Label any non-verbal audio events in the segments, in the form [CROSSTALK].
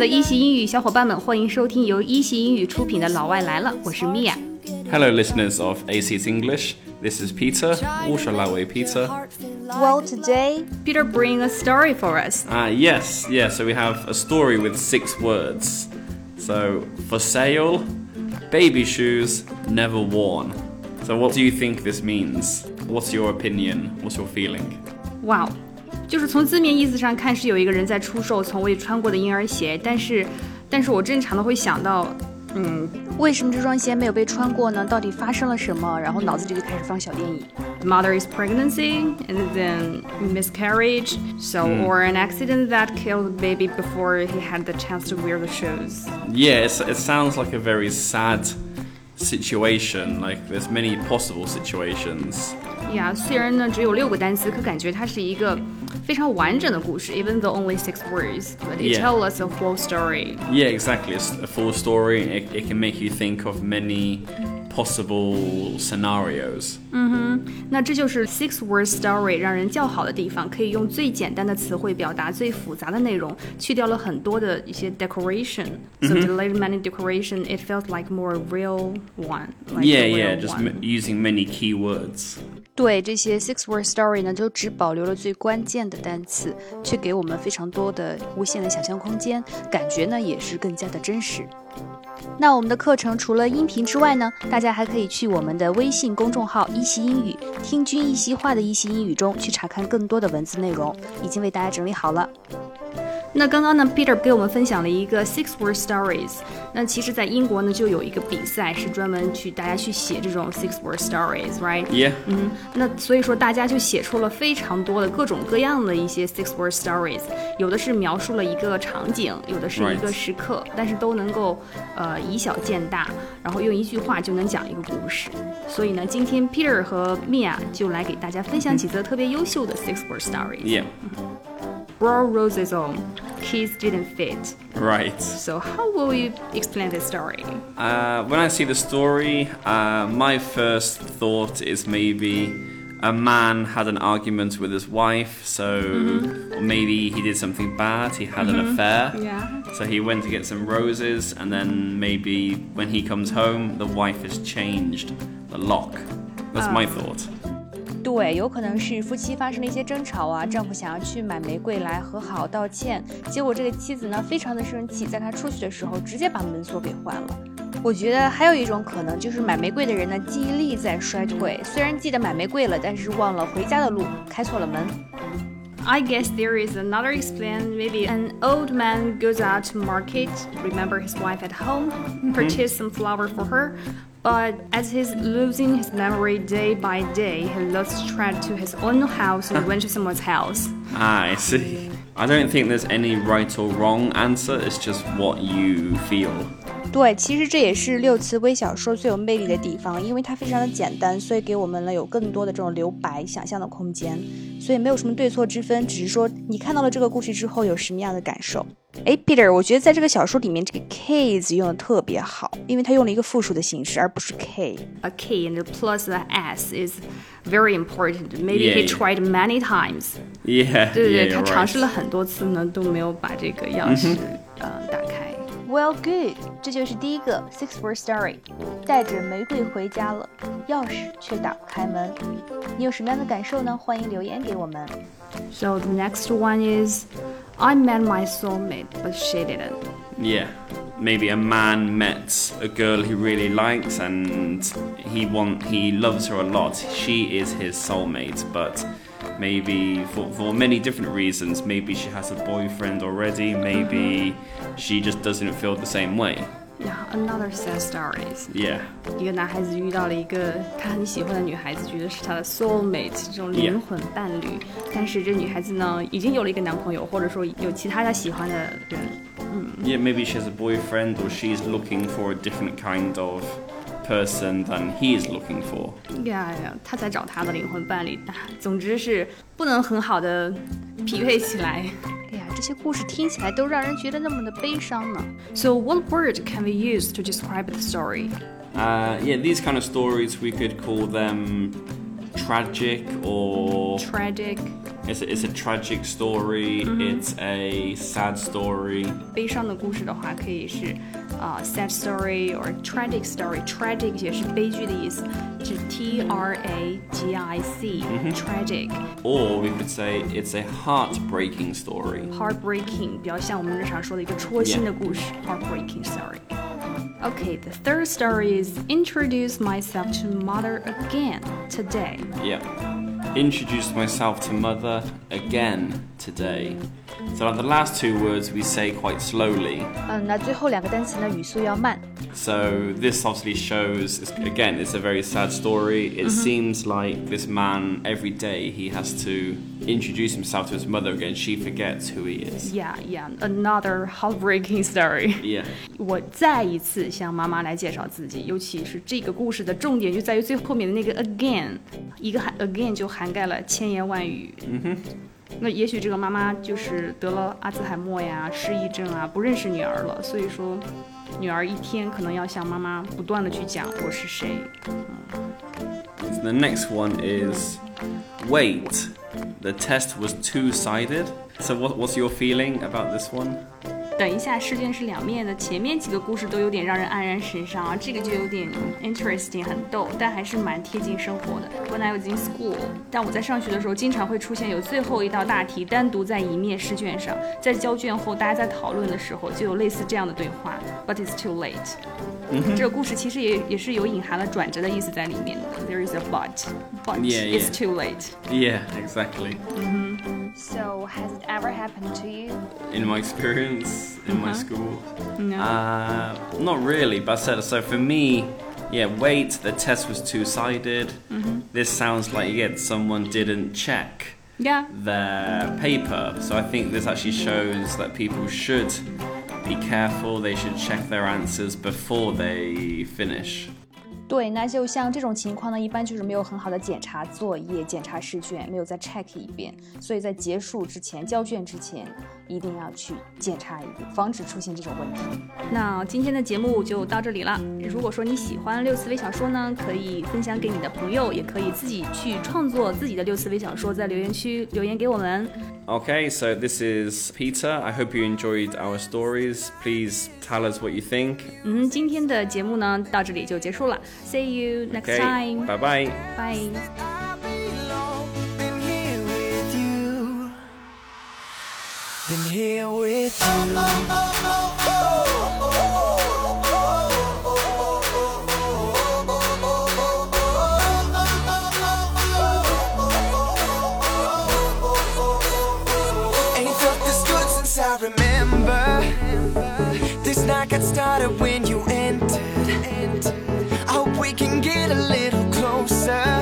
的一席英语小伙伴们，欢迎收听由一席英语出品的《老外来了》，我是 Mia。Hello, listeners of Aseat English. This is Peter, Ushalawe Peter. Well, today, Peter bring a story for us. Ah, uh, yes, so we have a story with six words. So, for sale, baby shoes never worn. So, what do you think this means? What's your opinion? What's your feeling? Wow, 就是从字面意思上看是有一个人在出售从未穿过的婴儿鞋，但是，但是我正常的会想到，嗯，为什么这双鞋没有被穿过呢？到底发生了什么？然后脑子里就开始放小电影。 the mother's pregnancy and then miscarriage, so or an accident that killed the baby before he had the chance to wear the shoes. Yeah, it's, it sounds like a very sad situation. Like, there's many possible situations. 呀、虽然呢只有六个单词，可感觉它是一个非常完整的故事，even though only six words, but it Yeah. tells us a full story. Yeah, exactly. It's a full story. It, it can make you think of many possible scenarios. 那这就是 six word story 让人叫好的地方，可以用最简单的词汇表达最复杂的内容，去掉了很多的一些 decoration. So delayed many decoration, it felt like more real one. Like yeah, a real yeah, just one. m- using many keywords. 对这些 six word story 呢，就只保留了最关键的单词，却给我们非常多的无限的想象空间，感觉呢也是更加的真实。 那我们的课程除了音频之外呢，大家还可以去我们的微信公众号“一席英语”，听君一席话的一席英语中去查看更多的文字内容，已经为大家整理好了。那刚刚呢，Peter 给我们分享了一个 six word stories。那其实，在英国呢，就有一个比赛，是专门去大家去写这种 six word stories，right？Yeah. 嗯，那所以说大家就写出了非常多的各种各样的一些 six word stories，有的是描述了一个场景，有的是一个.时刻但是都能够呃以小见大，然后用一句话就能讲一个故事。所以呢，今天 Peter 和 Mia 就来给大家分享几则特别优秀的 six word stories。Yeah. Bro Rose's home, kids didn't fit. Right. So how will you explain this story? Uh, when I see the story, uh, my first thought is maybe a man had an argument with his wife, so or maybe he did something bad, he had an affair. Yeah. So he went to get some roses, and then maybe when he comes home, the wife has changed the lock. That's my thought. 对，有可能是夫妻发生了一些争吵啊，丈夫想要去买玫瑰来和好道歉，结果这个妻子呢非常的生气，在他出去的时候直接把门锁给换了。我觉得还有一种可能就是买玫瑰的人呢记忆力在衰退，虽然记得买玫瑰了，但是忘了回家的路，开错了门。I guess there is another explain. Maybe an old man goes out to market, remember his wife at home, purchase some flower for her. But as he's losing his memory day by day, he lost track to his own house and went to someone's [LAUGHS] house. Ah, I see. I don't think there's any right or wrong answer, it's just what you feel. 对，其实这也是六词微小说最有魅力的地方，因为它非常的简单，所以给我们了有更多的这种留白、想象的空间，所以没有什么对错之分，只是说你看到了这个故事之后有什么样的感受。 哎，Peter，我觉得在这个小说里面，这个 kids 用的特别好，因为它用了一个复数的形式，而不是 k。 A K and plus the S is very important. Maybe Yeah, he yeah. tried many times. Yeah, [LAUGHS] 对对 yeah, 对，他 you're 尝试 right. 了很多次呢，都没有把这个钥匙呃打开。 Well, good，这就是第一个 six word story，带着玫瑰回家了，钥匙却打不开门。你有什么样的感受呢？欢迎留言给我们。 So the next one is, I met my soulmate, but she didn't. Yeah. Maybe a man met a girl he really likes and he want he loves her a lot. She is his soulmate, but maybe for, for many different reasons, maybe she has a boyfriend already, maybe mm-hmm. she just doesn't feel the same way. Yeah, another sad stories. Yeah. 一个男孩子遇到了一个他很喜欢的女孩子，觉得是他的 soulmate 这种灵魂伴侣。但是这女孩子呢，已经有了一个男朋友，或者说有其他她喜欢的人。 Yeah, maybe she has a boyfriend or she's looking for a different kind of person than he is looking for. 呀呀，他在找他的灵魂伴侣。啊总之是不能很好的匹配起来。 哎呀，这些故事听起来都让人觉得那么的悲伤呢。 So what word can we use to describe the story? Uh, yeah, these kind of stories we could call them tragic or tragic it's a, it's a tragic story. It's a sad story. 悲伤的故事的话，可以是 啊、sad story or tragic story。tragic 也是悲剧的意思，是 T R A G I C、tragic Or we could say it's a heartbreaking story. heartbreaking，比较像我们日常说的一个戳心的故事 heartbreaking story。Okay, the third story is introduce myself to mother again today. Yeah. Introduced myself to mother again today. So like the last two words we say quite slowly. 嗯，那最后两个单词呢，语速要慢。 So this obviously shows it's- again it's a very sad story. It seems like this man every day he has to introduce himself to his mother again. She forgets who he is. Yeah, yeah, another heartbreaking story. Yeah. [LAUGHS] 我再一次向妈妈来介绍自己，尤其是这个故事的重点就在于最后面的那个 again，一个含 again 就涵盖了千言万语。嗯哼。那也许这个妈妈就是得了阿兹海默呀、失忆症啊，不认识女儿了，所以说， the next one is wait. The test was two-sided. So what, what's your feeling about this one? 等一下，试卷是两面的，前面几个故事都有点让人黯然神伤啊，这个就有点 interesting，很逗，但还是蛮贴近生活的。When I was in school，但我在上学的时候，经常会出现有最后一道大题单独在一面试卷上，在交卷后大家在讨论的时候，就有类似这样的对话，But it's too late。这个故事其实也也是有隐含了转折的意思在里面的。There is a but，but Yeah, it's too late。Yeah, exactly. So has it ever happened to you? In my experience in my Uh-huh. school, No. uh, not really. But I said so. For me, yeah. Wait, the test was two-sided. Mm-hmm. This sounds like yeah, someone didn't check Yeah. their paper. So I think this actually shows that people should be careful. They should check their answers before they finish. 对，那就像这种情况呢，一般就是没有很好的检查作业、检查试卷，没有再 check 一遍，所以在结束之前、交卷之前，一定要去检查一遍，防止出现这种问题。那今天的节目就到这里了。如果说你喜欢六次微小说呢，可以分享给你的朋友，也可以自己去创作自己的六次微小说，在留言区留言给我们。Okay, so this is Peter. I hope you enjoyed our stories. Please tell us what you think. 嗯，今天的节目呢到这里就结束了。See you next Okay, time. bye bye. Bye. I belong. Been here with you. Since I remember. This night got started when you entered. I hope we can get a little closer.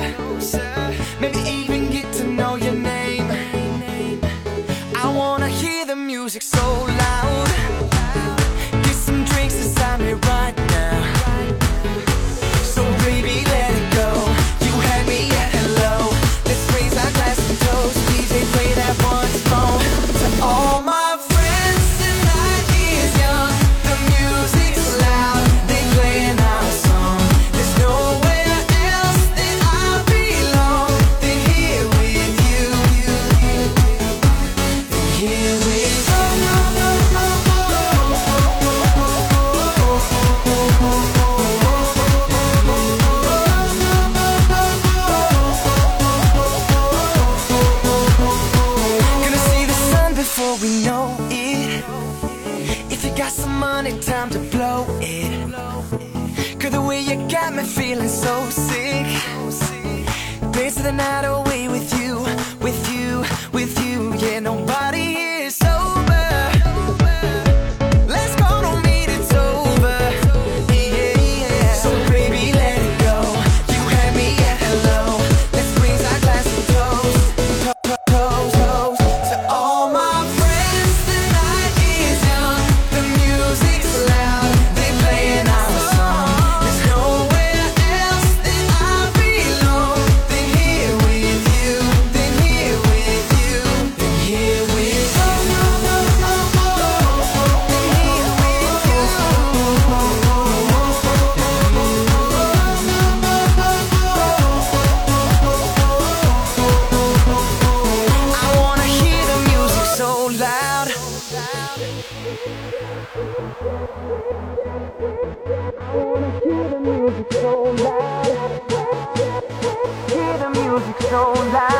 Time to blow it. Girl, the way you got me feeling so sick. Dance the night away with you, with you, with you. Hear the music so loud.